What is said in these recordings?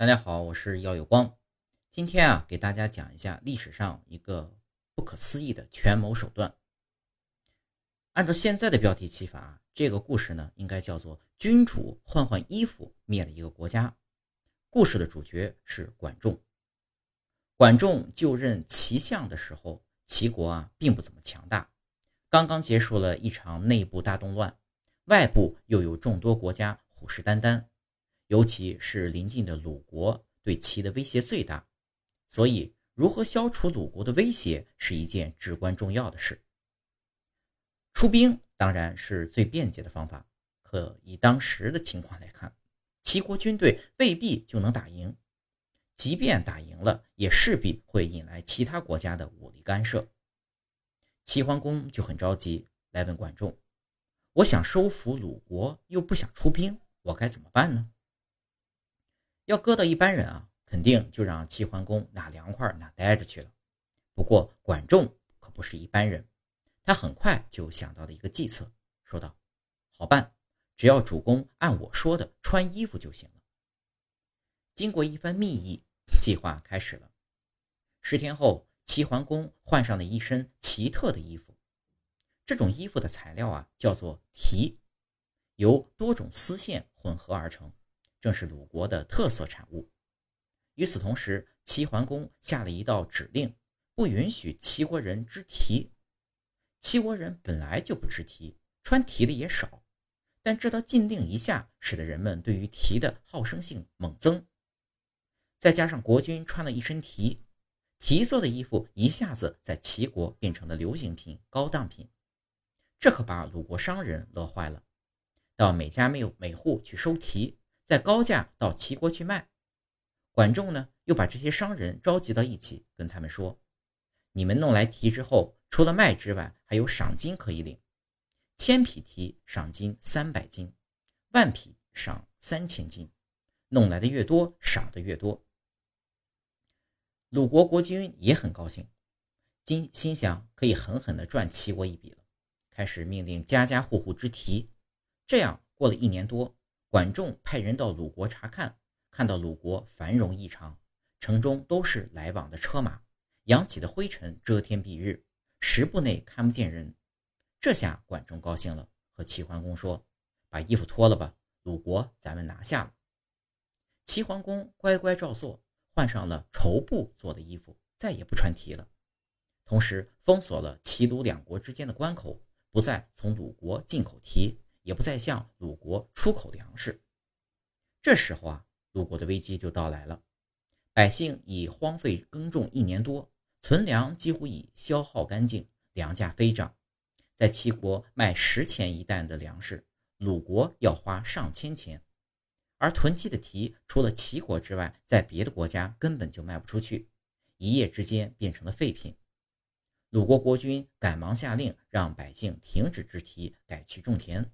大家好，我是耀有光。今天啊，给大家讲一下历史上一个不可思议的权谋手段。按照现在的标题起法，这个故事呢，应该叫做“君主换换衣服灭了一个国家”。故事的主角是管仲。管仲就任齐相的时候，齐国啊，并不怎么强大，刚刚结束了一场内部大动乱，外部又有众多国家虎视眈眈。尤其是邻近的鲁国对齐的威胁最大，所以如何消除鲁国的威胁是一件至关重要的事。出兵当然是最便捷的方法，可以当时的情况来看，齐国军队未必就能打赢，即便打赢了，也势必会引来其他国家的武力干涉。齐桓公就很着急，来问管仲：“我想收服鲁国，又不想出兵，我该怎么办呢？”要搁到一般人啊，肯定就让齐桓公哪凉快哪待着去了。不过管仲可不是一般人，他很快就想到了一个计策，说道：“好办，只要主公按我说的穿衣服就行了。”经过一番密议，计划开始了。十天后，齐桓公换上了一身奇特的衣服。这种衣服的材料啊，叫做蹄，由多种丝线混合而成。正是鲁国的特色产物。与此同时，齐桓公下了一道指令，不允许齐国人织蹄。齐国人本来就不织蹄，穿蹄的也少，但这道禁令一下，使得人们对于蹄的好胜性猛增。再加上国君穿了一身蹄，蹄做的衣服一下子在齐国变成了流行品、高档品，这可把鲁国商人乐坏了，到每家每户去收提。在高价到齐国去卖，管仲呢又把这些商人召集到一起，跟他们说：“你们弄来蹄之后，除了卖之外，还有赏金可以领。千匹蹄赏金三百金，万匹赏三千金，弄来的越多，赏的越多。”鲁国国君也很高兴，今心想可以狠狠地赚齐国一笔了，开始命令家家户户织蹄。这样过了一年多。管仲派人到鲁国查看，看到鲁国繁荣异常，城中都是来往的车马，扬起的灰尘遮天蔽日，十步内看不见人。这下管仲高兴了，和齐桓公说：“把衣服脱了吧，鲁国咱们拿下了。”齐桓公乖乖照做，换上了绸布做的衣服，再也不穿蹄了。同时封锁了齐鲁两国之间的关口，不再从鲁国进口蹄。也不再向鲁国出口粮食。这时候啊，鲁国的危机就到来了。百姓已荒废耕种一年多，存粮几乎已消耗干净，粮价飞涨。在齐国卖十钱一担的粮食，鲁国要花上千钱。而囤积的蹄，除了齐国之外，在别的国家根本就卖不出去，一夜之间变成了废品。鲁国国君赶忙下令，让百姓停止织蹄，改去种田。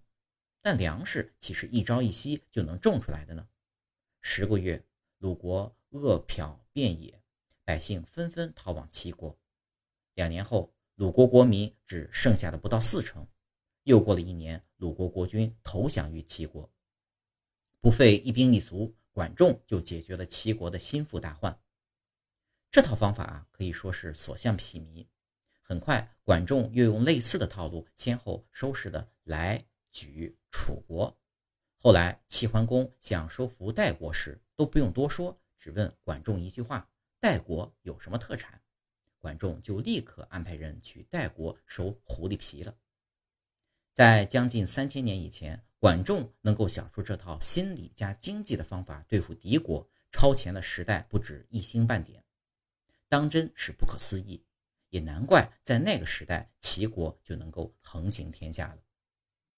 但粮食岂是一朝一夕就能种出来的呢？十个月，鲁国饿殍遍野，百姓纷纷逃往齐国。两年后，鲁国国民只剩下的不到四成。又过了一年，鲁国国君投降于齐国，不费一兵一卒，管仲就解决了齐国的心腹大患。这套方法啊，可以说是所向披靡。很快，管仲又用类似的套路，先后收拾的来。举楚国，后来齐桓公想收服代国时，都不用多说，只问管仲一句话：“代国有什么特产？”管仲就立刻安排人去代国收狐狸皮了。在将近三千年以前，管仲能够想出这套心理加经济的方法对付敌国，超前了时代不止一星半点，当真是不可思议。也难怪在那个时代，齐国就能够横行天下了。